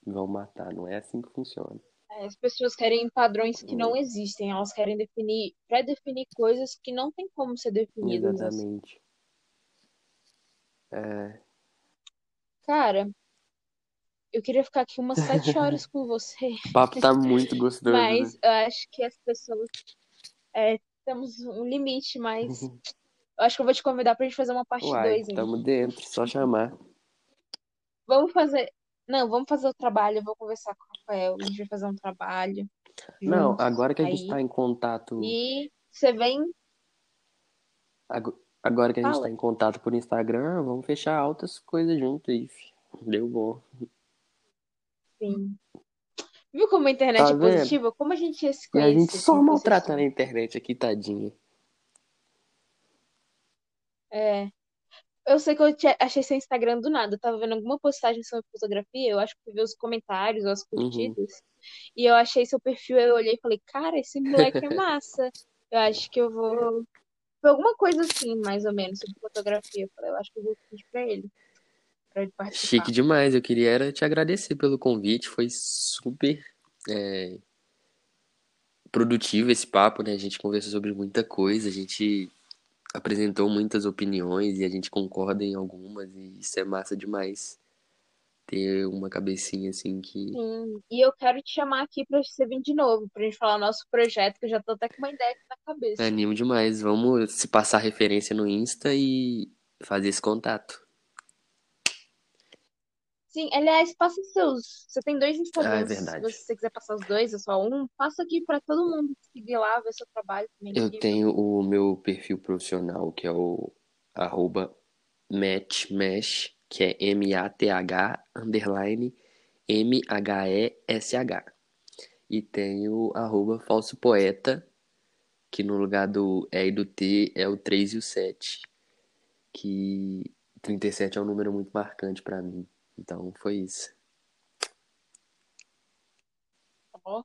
vão matar. Não é assim que funciona. É, As pessoas querem padrões que não existem, elas querem definir, pré-definir coisas que não tem como ser definidas. Exatamente. É, Cara, eu queria ficar aqui umas sete horas com você, o papo tá muito gostoso, né? mas eu acho que as pessoas é, temos um limite, mas eu acho que eu vou te convidar pra gente fazer uma parte Uai, 2 ainda. tamo dentro, só chamar. Vamos fazer. Não, vamos fazer o trabalho, eu vou conversar com o Rafael, a gente vai fazer um trabalho Não, juntos agora que a gente aí. tá em contato, E você vem, ago- agora que a gente fala. tá em contato por Instagram, vamos fechar altas coisas junto aí. Deu bom. Viu como a internet Tá é vendo? positiva? Como a gente ia se E a gente conhecer só não fosse maltratando a assim? internet aqui, tadinha. É. Eu sei que eu achei seu Instagram do nada. Eu tava vendo alguma postagem sobre fotografia, eu acho que vi os comentários as Uhum. curtidas. E eu achei seu perfil, eu olhei e falei, cara, esse moleque é massa. Eu acho que eu vou. Foi alguma coisa assim, mais ou menos, sobre fotografia. Eu falei, eu acho que eu vou pedir pra ele, participar. Chique demais. Eu queria era te agradecer pelo convite. Foi super é, produtivo esse papo, né? A gente conversou sobre muita coisa, a gente apresentou muitas opiniões e a gente concorda em algumas, e isso é massa demais. Ter uma cabecinha assim que. Sim. E eu quero te chamar aqui pra você vir de novo, pra gente falar nosso projeto, que eu já tô até com uma ideia aqui na cabeça. Animo demais. Vamos se passar referência no Insta e fazer esse contato. Sim, aliás, passa seus. Você tem dois Ah, é Instagrams. Se verdade. você quiser passar os dois, ou só um, passa aqui pra todo mundo seguir lá, ver seu trabalho também é Eu incrível. tenho o meu perfil profissional, que é o arroba matchmesh, que é M-A-T-H underline M-H-E-S-H. E tenho arroba falso poeta, que no lugar do E e do T é o 3 e o 7. Que 37 é um número muito marcante pra mim. Então foi isso. Tá bom?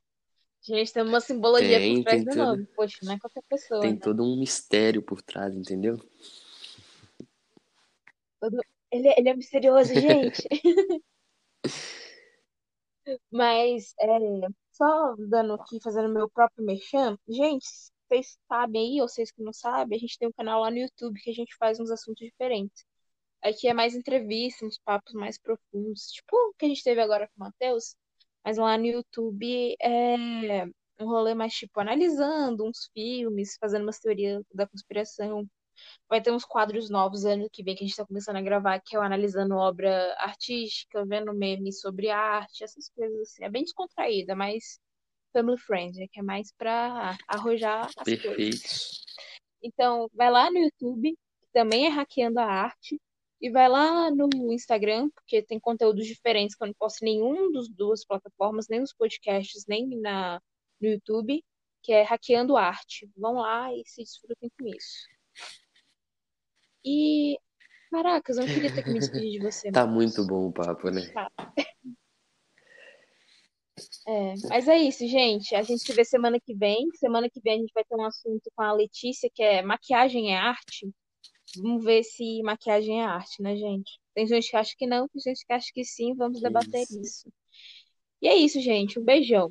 Gente, tem uma simbologia Tem, por trás do tudo. nome. Poxa, não é qualquer pessoa, Tem né? todo um mistério por trás, entendeu? Todo- Ele, ele é misterioso, gente. Mas, é, só dando aqui, fazendo meu próprio merchan, gente, vocês sabem aí, ou vocês que não sabem, a gente tem um canal lá no YouTube que a gente faz uns assuntos diferentes. Aqui é mais entrevista, uns papos mais profundos, tipo o que a gente teve agora com o Matheus, mas lá no YouTube é um rolê mais tipo analisando uns filmes, fazendo umas teorias da conspiração. Vai ter uns quadros novos ano que vem que a gente tá começando a gravar, que é o analisando obra artística, vendo memes sobre arte, essas coisas assim. É bem descontraída, mas family friendly, que é mais pra arrojar as coisas. Perfeito. Então, vai lá no YouTube, que também é Hackeando a Arte, e vai lá no Instagram, porque tem conteúdos diferentes que eu não posto em nenhum dos duas plataformas, nem nos podcasts, nem na, no YouTube, que é Hackeando Arte. Vão lá e se desfrutem com isso. E, caracas, eu não queria ter que me despedir de você, Tá Matheus. muito bom o papo, né? Tá. É, mas é isso, gente. A gente se vê semana que vem. Semana que vem a gente vai ter um assunto com a Letícia, que é maquiagem é arte. Vamos ver se maquiagem é arte, né, gente? Tem gente que acha que não, tem gente que acha que sim, vamos que debater isso. isso. E é isso, gente. Um beijão.